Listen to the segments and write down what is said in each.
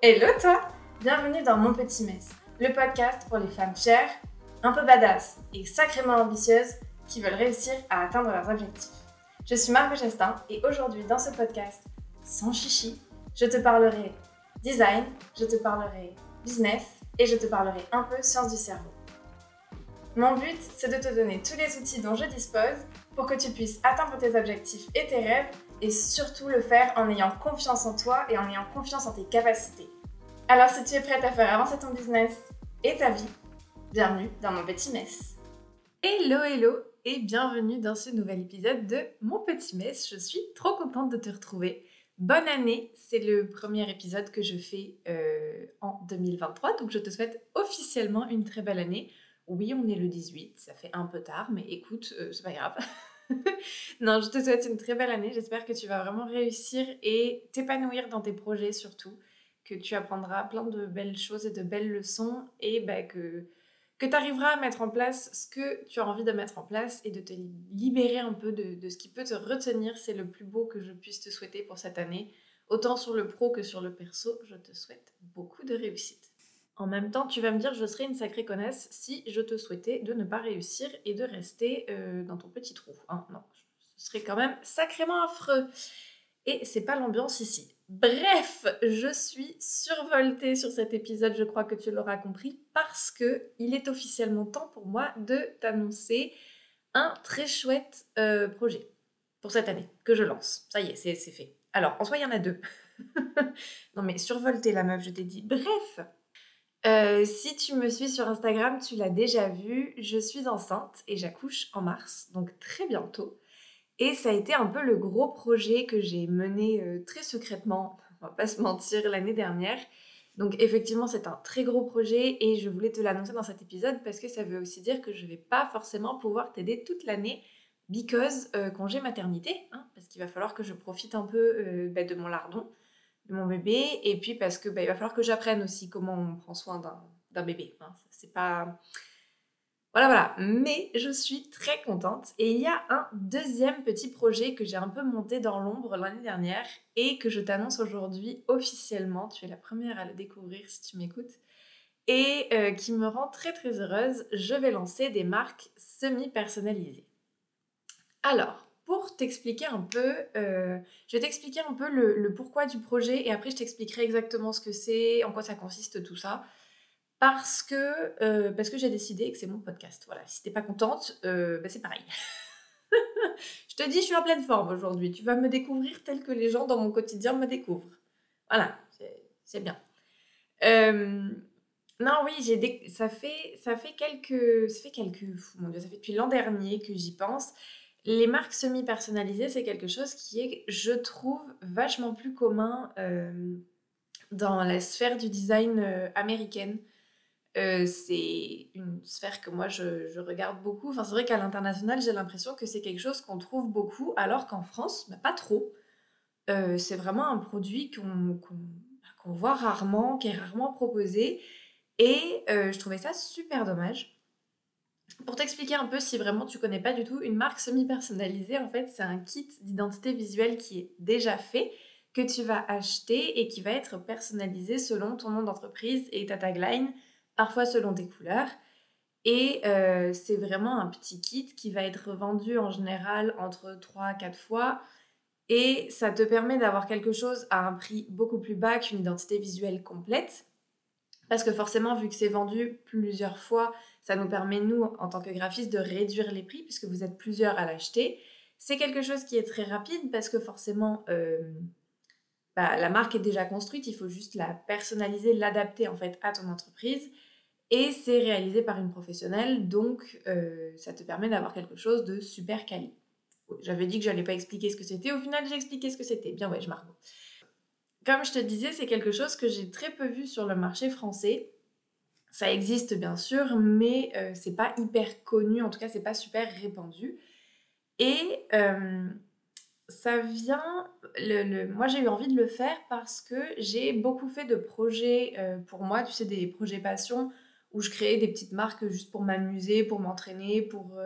Hello toi Bienvenue dans Mon Petit Mess, le podcast pour les femmes chères, un peu badass et sacrément ambitieuses qui veulent réussir à atteindre leurs objectifs. Je suis Margot Gestin et aujourd'hui dans ce podcast, sans chichi, je te parlerai design, je te parlerai business et je te parlerai un peu sciences du cerveau. Mon but, c'est de te donner tous les outils dont je dispose pour que tu puisses atteindre tes objectifs et tes rêves et surtout le faire en ayant confiance en toi et en ayant confiance en tes capacités. Alors si tu es prête à faire avancer ton business et ta vie, bienvenue dans mon petit mess. Hello hello et bienvenue dans ce nouvel épisode de mon petit mess. Je suis trop contente de te retrouver. Bonne année, c'est le premier épisode que je fais euh, en 2023, donc je te souhaite officiellement une très belle année. Oui, on est le 18, ça fait un peu tard, mais écoute, euh, c'est pas grave. non, je te souhaite une très belle année. J'espère que tu vas vraiment réussir et t'épanouir dans tes projets surtout, que tu apprendras plein de belles choses et de belles leçons et bah, que, que tu arriveras à mettre en place ce que tu as envie de mettre en place et de te libérer un peu de, de ce qui peut te retenir. C'est le plus beau que je puisse te souhaiter pour cette année. Autant sur le pro que sur le perso, je te souhaite beaucoup de réussite. En même temps, tu vas me dire, je serais une sacrée connasse si je te souhaitais de ne pas réussir et de rester euh, dans ton petit trou. Hein. non, ce serait quand même sacrément affreux. Et c'est pas l'ambiance ici. Bref, je suis survoltée sur cet épisode, je crois que tu l'auras compris, parce que il est officiellement temps pour moi de t'annoncer un très chouette euh, projet pour cette année que je lance. Ça y est, c'est fait. Alors, en soi, il y en a deux. non mais survoltée la meuf, je t'ai dit. Bref, euh, si tu me suis sur Instagram, tu l'as déjà vu, je suis enceinte et j'accouche en mars, donc très bientôt. Et ça a été un peu le gros projet que j'ai mené euh, très secrètement, on va pas se mentir, l'année dernière. Donc effectivement, c'est un très gros projet et je voulais te l'annoncer dans cet épisode parce que ça veut aussi dire que je vais pas forcément pouvoir t'aider toute l'année because euh, congé maternité, hein, parce qu'il va falloir que je profite un peu bah, de mon lardon mon bébé et puis parce que bah, il va falloir que j'apprenne aussi comment on prend soin d'un bébé. Hein. C'est pas voilà voilà, mais je suis très contente et il y a un deuxième petit projet que j'ai un peu monté dans l'ombre l'année dernière et que je t'annonce aujourd'hui officiellement. Tu es la première à le découvrir si tu m'écoutes et euh, qui me rend très très heureuse. Je vais lancer des marques semi personnalisées. Alors, pour t'expliquer un peu, euh, je vais t'expliquer un peu le, pourquoi du projet et après je t'expliquerai exactement ce que c'est, en quoi ça consiste, tout ça. Parce que, euh, que j'ai décidé que c'est mon podcast. Voilà, si t'es pas contente, euh, bah, c'est pareil. je te dis, je suis en pleine forme aujourd'hui. Tu vas me découvrir tel que les gens dans mon quotidien me découvrent. Voilà, c'est bien. non, oui, j'ai ça fait ça fait quelques ça fait quelques mon dieu, ça fait depuis l'an dernier que j'y pense les marques semi-personnalisées, c'est quelque chose qui est, je trouve, vachement plus commun euh, dans la sphère du design euh, américaine. Euh, c'est une sphère que moi je, regarde beaucoup. Enfin, c'est vrai qu'à l'international, j'ai l'impression que c'est quelque chose qu'on trouve beaucoup, alors qu'en France, bah, pas trop. c'est vraiment un produit qu'on voit rarement, qui est rarement proposé. Et je trouvais ça super dommage. Pour t'expliquer un peu si vraiment tu connais pas du tout, une marque semi-personnalisée, en fait, c'est un kit d'identité visuelle qui est déjà fait, que tu vas acheter et qui va être personnalisé selon ton nom d'entreprise et ta tagline, parfois selon tes couleurs. Et euh, c'est vraiment un petit kit qui va être vendu en général entre 3 à 4 fois. Et ça te permet d'avoir quelque chose à un prix beaucoup plus bas qu'une identité visuelle complète. Parce que forcément, vu que c'est vendu plusieurs fois, ça nous permet, nous, en tant que graphistes, de réduire les prix puisque vous êtes plusieurs à l'acheter. C'est quelque chose qui est très rapide parce que forcément, euh, bah, la marque est déjà construite, il faut juste la personnaliser, l'adapter en fait à ton entreprise. Et c'est réalisé par une professionnelle, donc euh, ça te permet d'avoir quelque chose de super quali. J'avais dit que j'allais pas expliquer ce que c'était, au final j'ai expliqué ce que c'était. Bien ouais, je marque. Comme je te disais, c'est quelque chose que j'ai très peu vu sur le marché français. Ça existe bien sûr, mais euh, c'est pas hyper connu, en tout cas c'est pas super répandu. Et euh, ça vient, moi j'ai eu envie de le faire parce que j'ai beaucoup fait de projets euh, pour moi, tu sais, des projets passion où je créais des petites marques juste pour m'amuser, pour m'entraîner, pour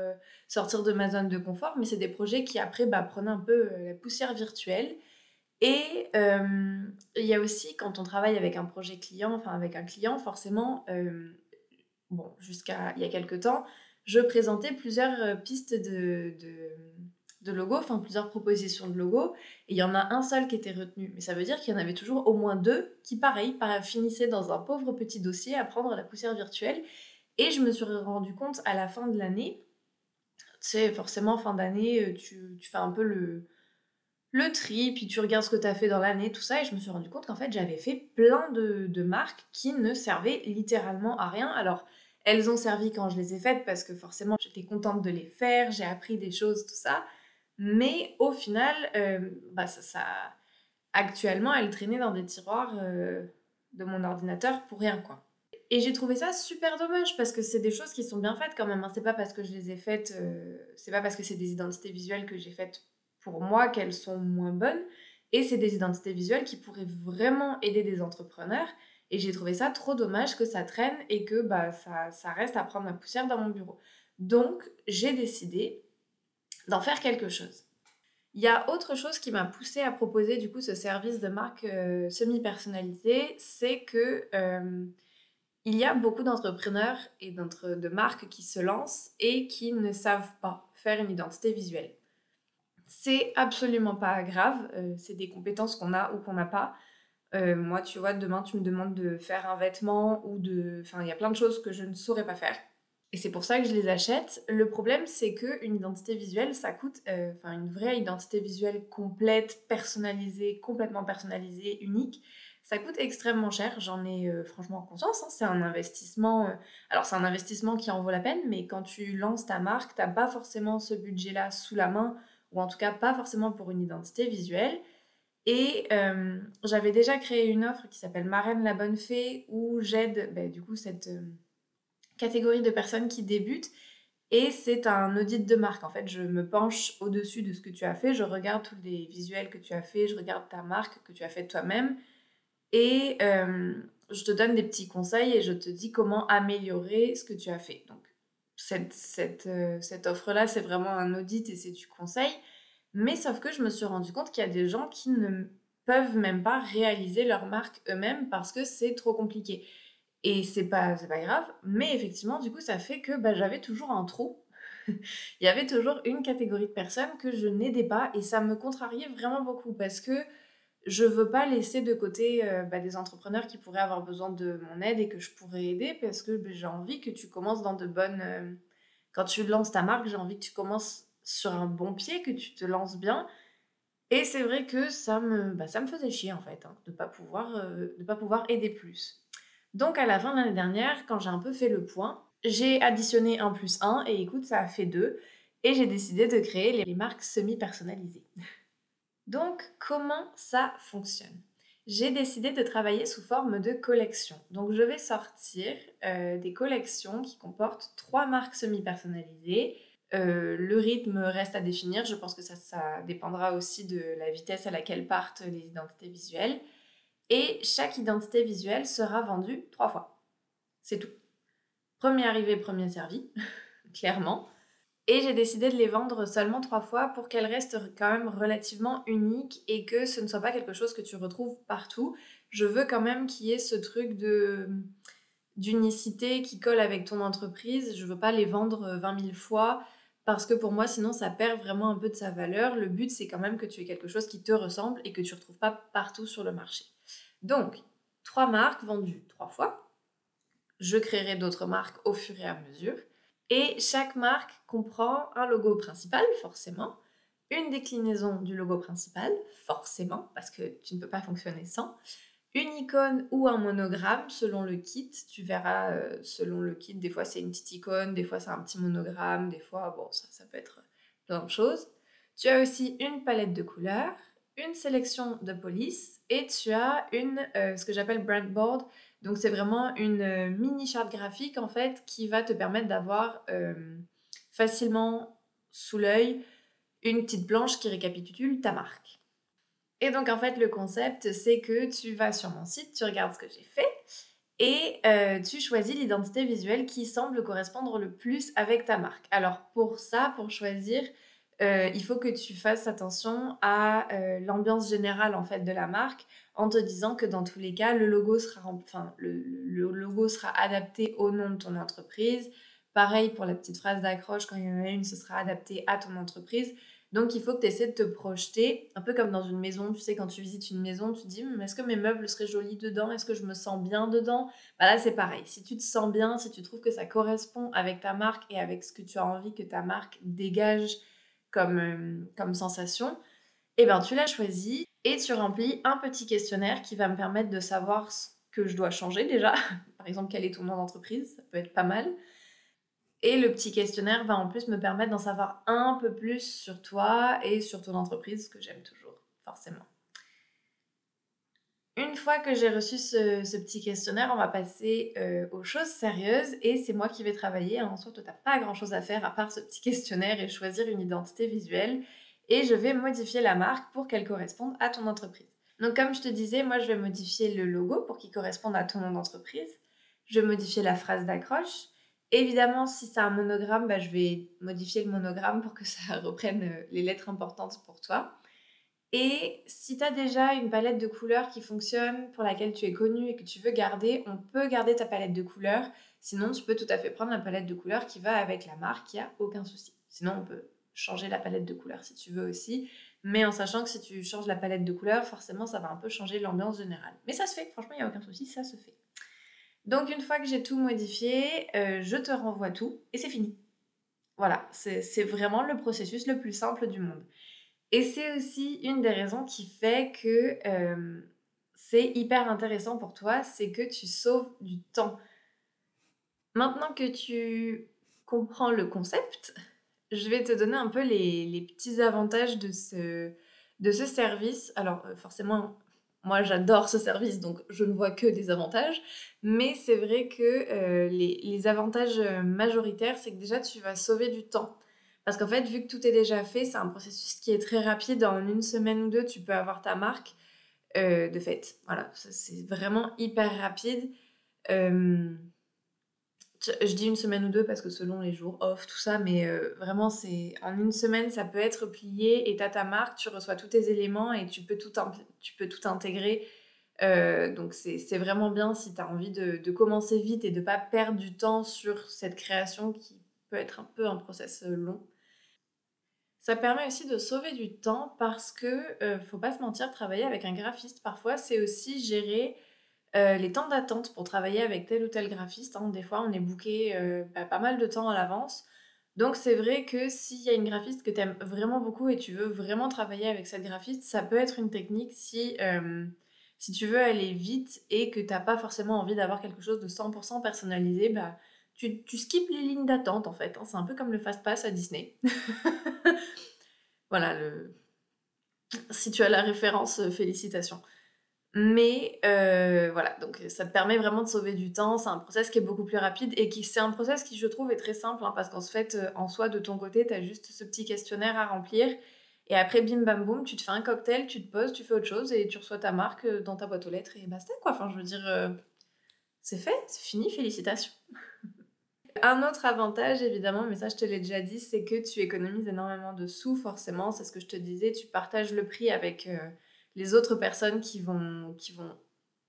sortir de ma zone de confort, mais c'est des projets qui après bah, prenaient un peu la poussière virtuelle Et euh, il y a aussi, quand on travaille avec un projet client, enfin avec un client, forcément, euh, bon, jusqu'à il y a quelques temps, je présentais plusieurs euh, pistes de, de, de logos, enfin plusieurs propositions de logos, et il y en a un seul qui était retenu. Mais ça veut dire qu'il y en avait toujours au moins deux qui, pareil, finissaient dans un pauvre petit dossier à prendre la poussière virtuelle. Et je me suis rendu compte à la fin de l'année, tu sais, forcément, fin d'année, tu, tu fais un peu le, le tri, puis tu regardes ce que tu as fait dans l'année, tout ça, et je me suis rendu compte qu'en fait j'avais fait plein de, marques qui ne servaient littéralement à rien. Alors elles ont servi quand je les ai faites parce que forcément j'étais contente de les faire, j'ai appris des choses, tout ça, mais au final, euh, bah ça, actuellement elles traînaient dans des tiroirs euh, de mon ordinateur pour rien quoi. Et j'ai trouvé ça super dommage parce que c'est des choses qui sont bien faites quand même. Hein. C'est pas parce que je les ai faites, euh, c'est pas parce que c'est des identités visuelles que j'ai faites pour moi qu'elles sont moins bonnes. Et c'est des identités visuelles qui pourraient vraiment aider des entrepreneurs. Et j'ai trouvé ça trop dommage que ça traîne et que bah, ça, ça reste à prendre la poussière dans mon bureau. Donc, j'ai décidé d'en faire quelque chose. Il y a autre chose qui m'a poussé à proposer du coup ce service de marque euh, semi-personnalisé, c'est que euh, il y a beaucoup d'entrepreneurs et de marques qui se lancent et qui ne savent pas faire une identité visuelle. C'est absolument pas grave, euh, c'est des compétences qu'on a ou qu'on n'a pas. Euh, moi, tu vois, demain, tu me demandes de faire un vêtement ou de... Enfin, il y a plein de choses que je ne saurais pas faire. Et c'est pour ça que je les achète. Le problème, c'est qu'une identité visuelle, ça coûte... Euh, enfin, une vraie identité visuelle complète, personnalisée, complètement personnalisée, unique, ça coûte extrêmement cher. J'en ai franchement conscience. Hein. C'est un investissement... alors, c'est un investissement qui en vaut la peine, mais quand tu lances ta marque, t'as pas forcément ce budget-là sous la main ou en tout cas pas forcément pour une identité visuelle. Et euh, j'avais déjà créé une offre qui s'appelle Marraine la Bonne Fée, où j'aide ben, du coup cette euh, catégorie de personnes qui débutent. Et c'est un audit de marque. En fait, je me penche au-dessus de ce que tu as fait, je regarde tous les visuels que tu as fait, je regarde ta marque que tu as faite toi-même. Et euh, je te donne des petits conseils et je te dis comment améliorer ce que tu as fait. Cette, cette, euh, cette offre-là, c'est vraiment un audit et c'est du conseil. Mais sauf que je me suis rendu compte qu'il y a des gens qui ne peuvent même pas réaliser leur marque eux-mêmes parce que c'est trop compliqué. Et c'est pas, pas grave, mais effectivement, du coup, ça fait que bah, j'avais toujours un trou. Il y avait toujours une catégorie de personnes que je n'aidais pas et ça me contrariait vraiment beaucoup parce que je veux pas laisser de côté euh, bah, des entrepreneurs qui pourraient avoir besoin de mon aide et que je pourrais aider parce que bah, j'ai envie que tu commences dans de bonnes... Euh, quand tu lances ta marque, j'ai envie que tu commences sur un bon pied, que tu te lances bien. Et c'est vrai que ça me, bah, ça me faisait chier en fait, hein, de ne pas, pouvoir, euh, pas pouvoir aider plus. Donc à la fin de l'année dernière, quand j'ai un peu fait le point, j'ai additionné 1 plus 1 et écoute, ça a fait 2. Et j'ai décidé de créer les marques semi-personnalisées. Donc, comment ça fonctionne? J'ai décidé de travailler sous forme de collection. Donc, je vais sortir euh, des collections qui comportent trois marques semi-personnalisées. Euh, le rythme reste à définir. Je pense que ça, ça dépendra aussi de la vitesse à laquelle partent les identités visuelles. Et chaque identité visuelle sera vendue trois fois. C'est tout. Premier arrivé, premier servi, clairement. Et j'ai décidé de les vendre seulement trois fois pour qu'elles restent quand même relativement uniques et que ce ne soit pas quelque chose que tu retrouves partout. Je veux quand même qu'il y ait ce truc de d'unicité qui colle avec ton entreprise. Je veux pas les vendre 20 000 fois parce que pour moi, sinon, ça perd vraiment un peu de sa valeur. Le but, c'est quand même que tu aies quelque chose qui te ressemble et que tu ne retrouves pas partout sur le marché. Donc, trois marques vendues trois fois. Je créerai d'autres marques au fur et à mesure. Et chaque marque comprend un logo principal, forcément, une déclinaison du logo principal, forcément, parce que tu ne peux pas fonctionner sans, une icône ou un monogramme selon le kit. Tu verras, euh, selon le kit, des fois c'est une petite icône, des fois c'est un petit monogramme, des fois, bon, ça, ça peut être plein de choses. Tu as aussi une palette de couleurs, une sélection de police et tu as une, euh, ce que j'appelle brand board, donc c'est vraiment une euh, mini charte graphique en fait qui va te permettre d'avoir euh, facilement sous l'œil une petite planche qui récapitule ta marque. Et donc en fait le concept c'est que tu vas sur mon site, tu regardes ce que j'ai fait et euh, tu choisis l'identité visuelle qui semble correspondre le plus avec ta marque. Alors pour ça, pour choisir euh, il faut que tu fasses attention à euh, l'ambiance générale en fait de la marque en te disant que dans tous les cas, le logo sera, enfin, le, logo sera adapté au nom de ton entreprise. Pareil pour la petite phrase d'accroche, quand il y en a une, ce sera adapté à ton entreprise. Donc il faut que tu essaies de te projeter, un peu comme dans une maison, tu sais, quand tu visites une maison, tu te dis, est-ce que mes meubles seraient jolis dedans? Est-ce que je me sens bien dedans? Bah Là, c'est pareil. Si tu te sens bien, si tu trouves que ça correspond avec ta marque et avec ce que tu as envie que ta marque dégage comme, euh, comme sensation, eh ben, tu l'as choisi et tu remplis un petit questionnaire qui va me permettre de savoir ce que je dois changer déjà. Par exemple, quel est ton nom d'entreprise Ça peut être pas mal. Et le petit questionnaire va en plus me permettre d'en savoir un peu plus sur toi et sur ton entreprise, ce que j'aime toujours, forcément. Une fois que j'ai reçu ce, petit questionnaire, on va passer euh, aux choses sérieuses et c'est moi qui vais travailler. En soi, pas grand-chose à faire à part ce petit questionnaire et choisir une identité visuelle. Et je vais modifier la marque pour qu'elle corresponde à ton entreprise. Donc comme je te disais, moi, je vais modifier le logo pour qu'il corresponde à ton nom d'entreprise. Je vais modifier la phrase d'accroche. Évidemment, si c'est un monogramme, bah, je vais modifier le monogramme pour que ça reprenne euh, les lettres importantes pour toi. Et si tu as déjà une palette de couleurs qui fonctionne, pour laquelle tu es connu et que tu veux garder, on peut garder ta palette de couleurs. Sinon, tu peux tout à fait prendre la palette de couleurs qui va avec la marque, il n'y a aucun souci. Sinon, on peut changer la palette de couleurs si tu veux aussi. Mais en sachant que si tu changes la palette de couleurs, forcément, ça va un peu changer l'ambiance générale. Mais ça se fait, franchement, il n'y a aucun souci, ça se fait. Donc une fois que j'ai tout modifié, euh, je te renvoie tout et c'est fini. Voilà, c'est vraiment le processus le plus simple du monde. Et c'est aussi une des raisons qui fait que euh, c'est hyper intéressant pour toi, c'est que tu sauves du temps. Maintenant que tu comprends le concept, je vais te donner un peu les, petits avantages de ce, service. Alors euh, forcément, moi, j'adore ce service, donc je ne vois que des avantages. Mais c'est vrai que euh, les, avantages majoritaires, c'est que déjà, tu vas sauver du temps. Parce qu'en fait, vu que tout est déjà fait, c'est un processus qui est très rapide. En une semaine ou deux, tu peux avoir ta marque euh, de fait. Voilà, c'est vraiment hyper rapide je dis une semaine ou deux parce que selon les jours off, tout ça, mais euh, vraiment, c'est en une semaine, ça peut être plié et tu as ta marque, tu reçois tous tes éléments et tu peux tout, tu peux tout intégrer. Euh, donc, c'est vraiment bien si tu as envie de, de, commencer vite et de pas perdre du temps sur cette création qui peut être un peu un process long. Ça permet aussi de sauver du temps parce que, faut pas se mentir, travailler avec un graphiste, parfois, c'est aussi gérer euh, les temps d'attente pour travailler avec tel ou tel graphiste, hein, des fois on est booké euh, pas mal de temps à l'avance. Donc c'est vrai que s'il y a une graphiste que tu vraiment beaucoup et tu veux vraiment travailler avec cette graphiste, ça peut être une technique si, euh, si tu veux aller vite et que tu n'as pas forcément envie d'avoir quelque chose de 100% personnalisé, bah, tu, tu les lignes d'attente en fait. Hein. c'est un peu comme le fast pass à Disney. voilà, le... si tu as la référence, félicitations. Mais euh, voilà, donc ça te permet vraiment de sauver du temps. C'est un process qui est beaucoup plus rapide et qui c'est un process qui, je trouve, est très simple hein, parce qu'en fait, euh, en soi, de ton côté, tu as juste ce petit questionnaire à remplir. Et après, bim bam boum, tu te fais un cocktail, tu te poses, tu fais autre chose et tu reçois ta marque euh, dans ta boîte aux lettres et basta quoi. Enfin, je veux dire, c'est fait, c'est fini, félicitations. Un autre avantage, évidemment, mais ça je te l'ai déjà dit, c'est que tu économises énormément de sous, forcément. C'est ce que je te disais, tu partages le prix avec les autres personnes qui vont, qui vont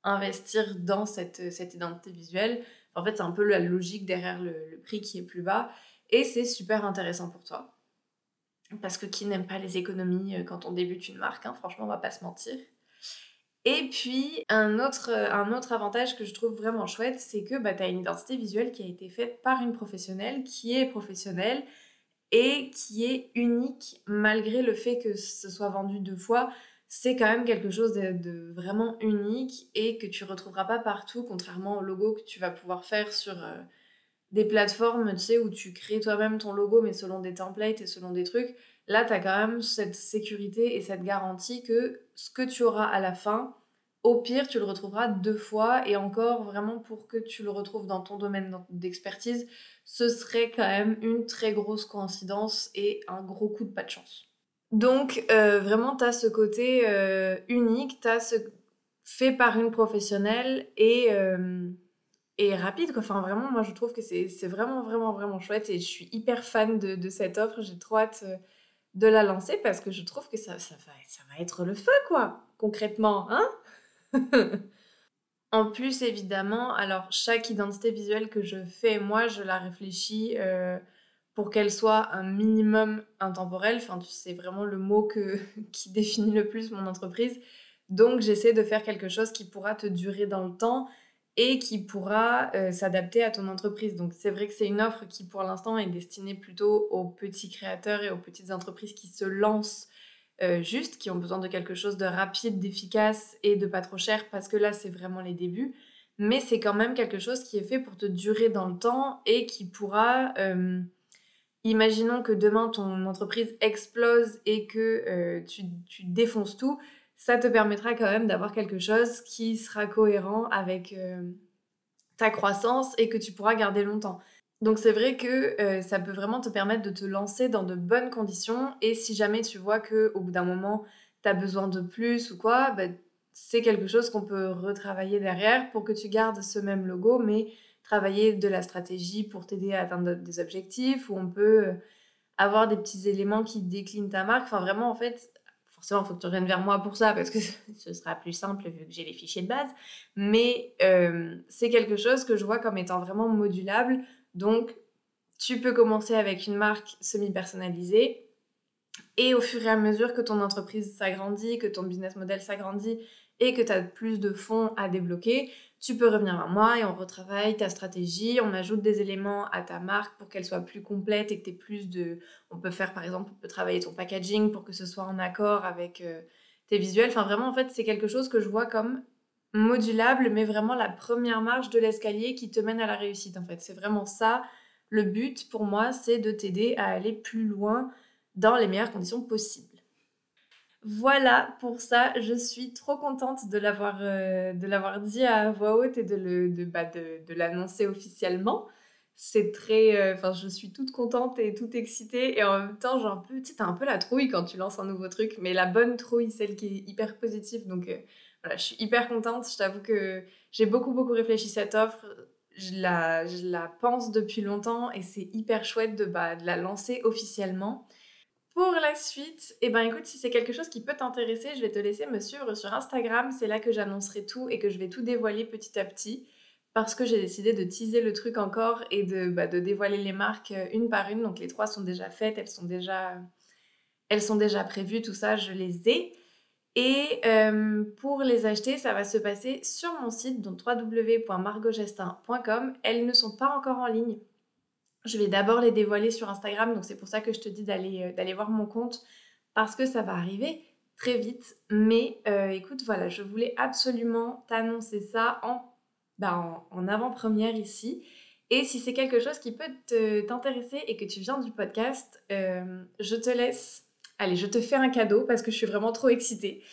investir dans cette, cette identité visuelle. En fait, c'est un peu la logique derrière le, prix qui est plus bas. Et c'est super intéressant pour toi. Parce que qui n'aime pas les économies euh, quand on débute une marque, hein, franchement, on va pas se mentir. Et puis, un autre, un autre avantage que je trouve vraiment chouette, c'est que bah, tu as une identité visuelle qui a été faite par une professionnelle, qui est professionnelle et qui est unique malgré le fait que ce soit vendu deux fois. C'est quand même quelque chose de, vraiment unique et que tu retrouveras pas partout, contrairement au logo que tu vas pouvoir faire sur euh, des plateformes, tu sais, où tu crées toi-même ton logo, mais selon des templates et selon des trucs. Là, tu as quand même cette sécurité et cette garantie que ce que tu auras à la fin, au pire, tu le retrouveras deux fois et encore, vraiment, pour que tu le retrouves dans ton domaine d'expertise, ce serait quand même une très grosse coïncidence et un gros coup de pas de chance. Donc, euh, vraiment, tu as ce côté euh, unique, tu as ce fait par une professionnelle et, euh, et rapide. Enfin, vraiment, moi, je trouve que c'est vraiment, vraiment, vraiment chouette et je suis hyper fan de, cette offre. J'ai trop hâte de la lancer parce que je trouve que ça, ça, va, ça va être le feu, quoi, concrètement, hein En plus, évidemment, alors chaque identité visuelle que je fais, moi, je la réfléchis euh, pour qu'elle soit un minimum intemporelle. Enfin, c'est vraiment le mot que, qui définit le plus mon entreprise. Donc, j'essaie de faire quelque chose qui pourra te durer dans le temps et qui pourra euh, s'adapter à ton entreprise. Donc, c'est vrai que c'est une offre qui, pour l'instant, est destinée plutôt aux petits créateurs et aux petites entreprises qui se lancent euh, juste, qui ont besoin de quelque chose de rapide, d'efficace et de pas trop cher, parce que là, c'est vraiment les débuts. Mais c'est quand même quelque chose qui est fait pour te durer dans le temps et qui pourra... Euh, imaginons que demain ton entreprise explose et que tu, tu, défonces tout, ça te permettra quand même d'avoir quelque chose qui sera cohérent avec ta croissance et que tu pourras garder longtemps. Donc c'est vrai que euh, ça peut vraiment te permettre de te lancer dans de bonnes conditions et si jamais tu vois que au bout d'un moment tu as besoin de plus ou quoi, bah, c'est quelque chose qu'on peut retravailler derrière pour que tu gardes ce même logo mais travailler de la stratégie pour t'aider à atteindre des objectifs ou on peut euh, avoir des petits éléments qui déclinent ta marque. Enfin vraiment en fait, forcément il faut que tu reviennes vers moi pour ça parce que ce sera plus simple vu que j'ai les fichiers de base. Mais euh, c'est quelque chose que je vois comme étant vraiment modulable donc, tu peux commencer avec une marque semi-personnalisée et au fur et à mesure que ton entreprise s'agrandit, que ton business model s'agrandit et que tu as plus de fonds à débloquer, tu peux revenir à moi et on retravaille ta stratégie, on ajoute des éléments à ta marque pour qu'elle soit plus complète et que tu aies plus de... On peut faire par exemple, on peut travailler ton packaging pour que ce soit en accord avec euh, tes visuels. Enfin vraiment en fait c'est quelque chose que je vois comme modulable, mais vraiment la première marche de l'escalier qui te mène à la réussite en fait. C'est vraiment ça. Le but pour moi, c'est de t'aider à aller plus loin dans les meilleures conditions possibles. Voilà, pour ça, je suis trop contente de l'avoir euh, de l'avoir dit à voix haute et de le de, bah, de, de l'annoncer officiellement. C'est très euh, enfin je suis toute contente et toute excitée et en même temps, j'ai un peu tu un peu la trouille quand tu lances un nouveau truc, mais la bonne trouille, celle qui est hyper positive donc euh, je suis hyper contente. Je t'avoue que j'ai beaucoup, beaucoup réfléchi cette offre. Je la, je la pense depuis longtemps et c'est hyper chouette de, bah, de, la lancer officiellement. Pour la suite, eh ben écoute, si c'est quelque chose qui peut t'intéresser, je vais te laisser me suivre sur Instagram. C'est là que j'annoncerai tout et que je vais tout dévoiler petit à petit parce que j'ai décidé de teaser le truc encore et de, bah, de dévoiler les marques euh, une par une. Donc les trois sont déjà faites, elles sont déjà, prévues, tout ça, je les ai. Et euh, pour les acheter, ça va se passer sur mon site, donc www.margogestin.com. Elles ne sont pas encore en ligne. Je vais d'abord les dévoiler sur Instagram, donc c'est pour ça que je te dis d'aller euh, voir mon compte, parce que ça va arriver très vite. Mais euh, écoute, voilà, je voulais absolument t'annoncer ça en, bah, en, avant-première ici. Et si c'est quelque chose qui peut t'intéresser et que tu viens du podcast, je te laisse Allez, je te fais un cadeau parce que je suis vraiment trop excitée.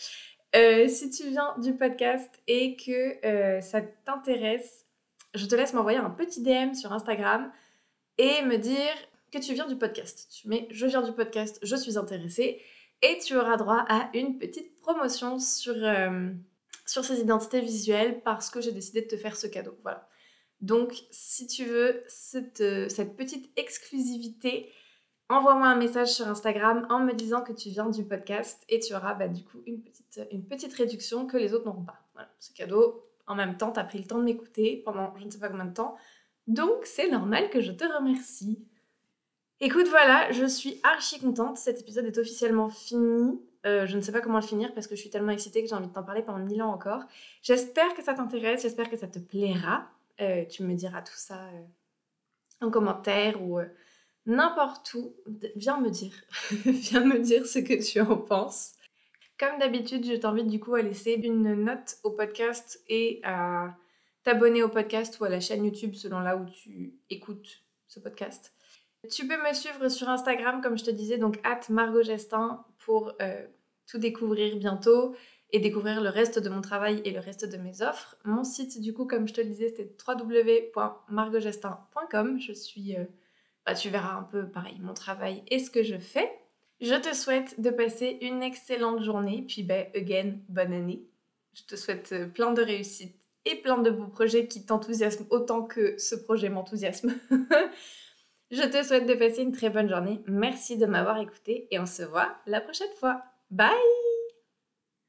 Euh, si tu viens du podcast et que euh, ça t'intéresse, je te laisse m'envoyer un petit DM sur Instagram et me dire que tu viens du podcast. Tu mets je viens du podcast, je suis intéressée et tu auras droit à une petite promotion sur, euh, sur ces identités visuelles parce que j'ai décidé de te faire ce cadeau. Voilà. Donc, si tu veux cette, cette petite exclusivité, envoie-moi un message sur Instagram en me disant que tu viens du podcast et tu auras bah, du coup une petite, une petite réduction que les autres n'auront pas. Voilà, c'est cadeau. En même temps, tu as pris le temps de m'écouter pendant je ne sais pas combien de temps. Donc, c'est normal que je te remercie. Écoute, voilà, je suis archi contente. Cet épisode est officiellement fini. Euh, je ne sais pas comment le finir parce que je suis tellement excitée que j'ai envie de t'en parler pendant mille ans encore. J'espère que ça t'intéresse, j'espère que ça te plaira. Euh, tu me diras tout ça euh, en commentaire ou n'importe où, viens me dire. viens me dire ce que tu en penses. Comme d'habitude, je t'invite du coup à laisser une note au podcast et à t'abonner au podcast ou à la chaîne YouTube selon là où tu écoutes ce podcast. Tu peux me suivre sur Instagram, comme je te disais, donc at Margot Gestin pour euh, tout découvrir bientôt et découvrir le reste de mon travail et le reste de mes offres. Mon site, du coup, comme je te le disais, c'était www.margogestin.com. Je suis euh, bah, tu verras un peu pareil mon travail et ce que je fais. Je te souhaite de passer une excellente journée, puis ben, again, bonne année. Je te souhaite euh, plein de réussite et plein de beaux projets qui t'enthousiasment autant que ce projet m'enthousiasme. Je te souhaite de passer une très bonne journée. Merci de m'avoir écouté et on se voit la prochaine fois. Bye